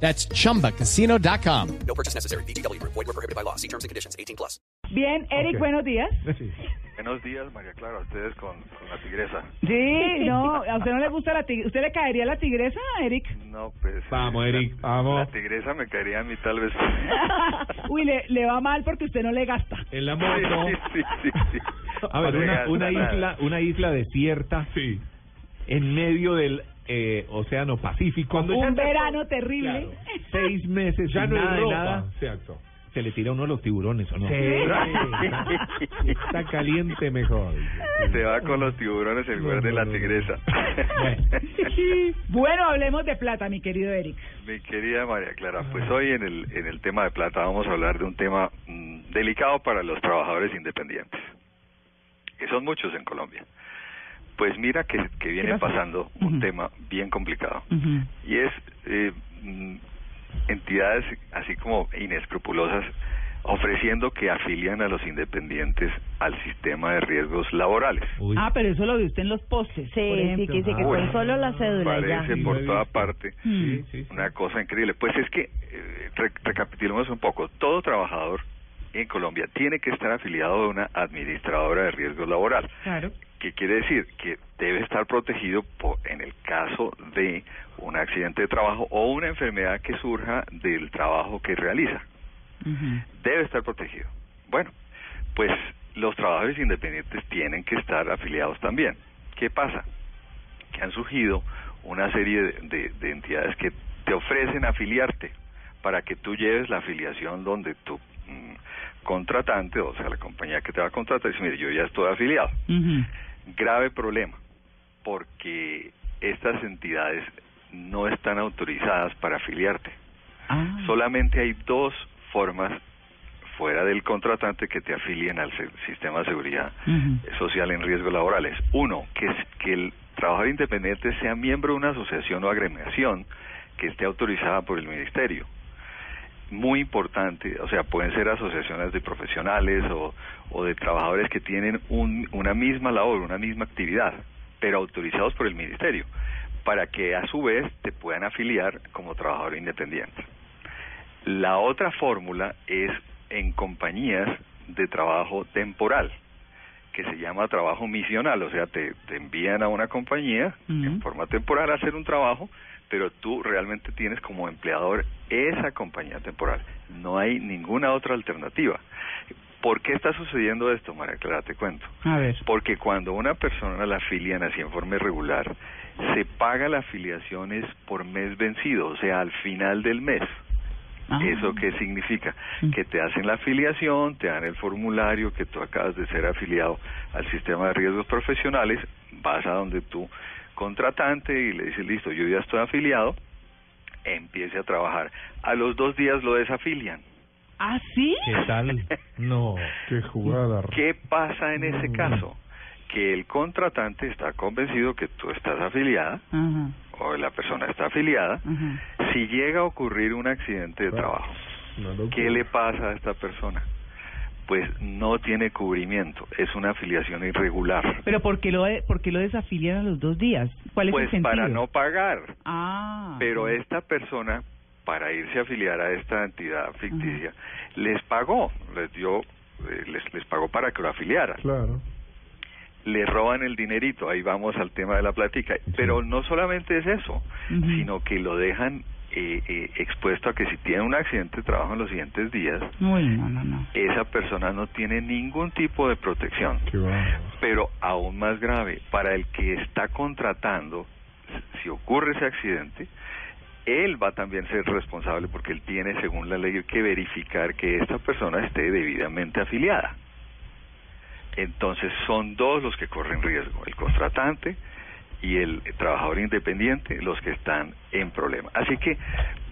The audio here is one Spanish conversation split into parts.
That's chumbacasino.com. No purchase necessary. BGW. Void were prohibited by law. See terms and conditions. 18 plus. Bien, Eric, Ok. buenos días. Buenos días, María Clara, a ustedes con, con la tigresa. Sí, no, ¿a usted no le gusta la tigresa? ¿Usted le caería la tigresa, Eric? No, pues... Vamos, Eric, la- vamos. La tigresa me caería a mí tal vez. Uy, le, le va mal porque usted no le gasta. En la Sí, moto. sí, sí, sí. A ver, No una, una isla, una isla desierta en medio del eh, Océano Pacífico. Un verano terrible. Seis meses Ya sin no hay nada de ropa. nada. Exacto. Se le tira uno a los tiburones, ¿o no? Sí. Está caliente mejor. Se va con los tiburones en lugar de la tigresa. Bueno, hablemos de plata, mi querido Eric. Mi querida María Clara, pues hoy en el, en el tema de plata vamos a hablar de un tema mm, delicado para los trabajadores independientes, que son muchos en Colombia. Pues mira que, que viene pasando un tema bien complicado. y es eh, entidades así como inescrupulosas ofreciendo que afilian a los independientes al sistema de riesgos laborales. Uy. Ah, pero eso lo vio usted en los postes, Sí, por sí, que dice que con solo la cédula. Parece Sí, por toda parte Mm. Sí, sí, sí. una cosa increíble. Pues es que, eh, re- recapitulemos un poco, todo trabajador en Colombia tiene que estar afiliado a una administradora de riesgos laboral. Claro. ¿Qué quiere decir? Que debe estar protegido por, en el caso de un accidente de trabajo o una enfermedad que surja del trabajo que realiza. Debe estar protegido. Bueno, pues los trabajadores independientes tienen que estar afiliados también. ¿Qué pasa? Que han surgido una serie de, de- de entidades que te ofrecen afiliarte para que tú lleves la afiliación donde tu mm, contratante, o sea, la compañía que te va a contratar, dice, mire, yo ya estoy afiliado. Grave problema porque estas entidades no están autorizadas para afiliarte. Ah. Solamente hay dos formas fuera del contratante que te afilien al sistema de seguridad social en riesgos laborales. Uno, que, es, que el trabajador independiente sea miembro de una asociación o agremiación que esté autorizada por el ministerio. Muy importante, o sea, pueden ser asociaciones de profesionales o, o de trabajadores que tienen un- una misma labor, una misma actividad, pero autorizados por el ministerio, para que a su vez te puedan afiliar como trabajador independiente. La otra fórmula es en compañías de trabajo temporal, que se llama trabajo misional, o sea, te, te envían a una compañía en forma temporal a hacer un trabajo, pero tú realmente tienes como empleador esa compañía temporal. No hay ninguna otra alternativa. ¿Por qué está sucediendo esto, María Clara? Te cuento. A ver. Porque cuando una persona la afilian así en forma irregular, se paga la afiliación es por mes vencido, o sea, al final del mes. Ah. ¿Eso qué significa? Mm. Que te hacen la afiliación, te dan el formulario, que tú acabas de ser afiliado al sistema de riesgos profesionales, vas a donde tu contratante y le dices, listo, yo ya estoy afiliado, empiece a trabajar. A los dos días lo desafilian. ¿Ah, sí? ¿Qué tal? No. Qué jugada. ¿Qué pasa en ese caso? Que el contratante está convencido que tú estás afiliada o la persona está afiliada. Si llega a ocurrir un accidente de trabajo, ¿qué le pasa a esta persona? Pues no tiene cubrimiento, es una afiliación irregular. Pero ¿por qué lo, de- por qué lo desafilian a los dos días? ¿Cuál es Pues el sentido? para no pagar. Ah. Pero esta persona, para irse a afiliar a esta entidad ficticia, les pagó, les dio, eh, les, les pagó para que lo afiliaran. Claro. le roban el dinerito, ahí vamos al tema de la plática. Pero no solamente es eso, sino que lo dejan eh, eh, expuesto a que si tiene un accidente de trabajo en los siguientes días, Uy, no, no, no. esa persona no tiene ningún tipo de protección. Pero aún más grave, para el que está contratando, si ocurre ese accidente, él va también a ser responsable porque él tiene, según la ley, que verificar que esta persona esté debidamente afiliada. Entonces son dos los que corren riesgo, el contratante y el trabajador independiente, los que están en problema. Así que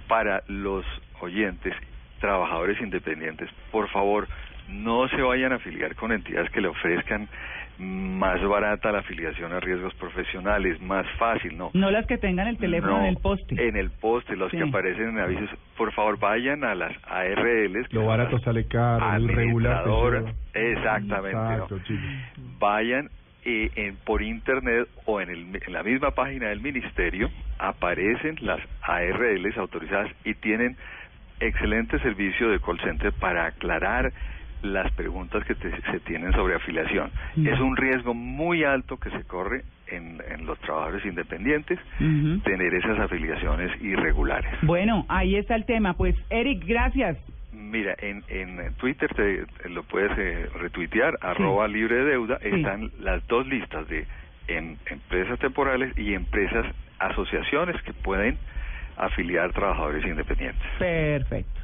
para los oyentes, trabajadores independientes, por favor, no se vayan a afiliar con entidades que le ofrezcan más barata la afiliación a riesgos profesionales, más fácil, no. No las que tengan el teléfono No, en el poste. En el poste, los Sí. que aparecen en avisos. Por favor, vayan a las ARLs. que Lo barato sale caro, el regular. lleva. Exactamente. Vayan eh, en, por internet o en, el, en la misma página del ministerio, aparecen las ARLs autorizadas y tienen excelente servicio de call center para aclarar las preguntas que te- se tienen sobre afiliación. Mm. Es un riesgo muy alto que se corre en, en los trabajadores independientes tener esas afiliaciones irregulares. Bueno, ahí está el tema. Pues, Eric, gracias. Mira, en, en Twitter te, lo puedes eh, retuitear, arroba libre de deuda, Sí. están las dos listas de en, empresas temporales y empresas, asociaciones que pueden afiliar trabajadores independientes. Perfecto.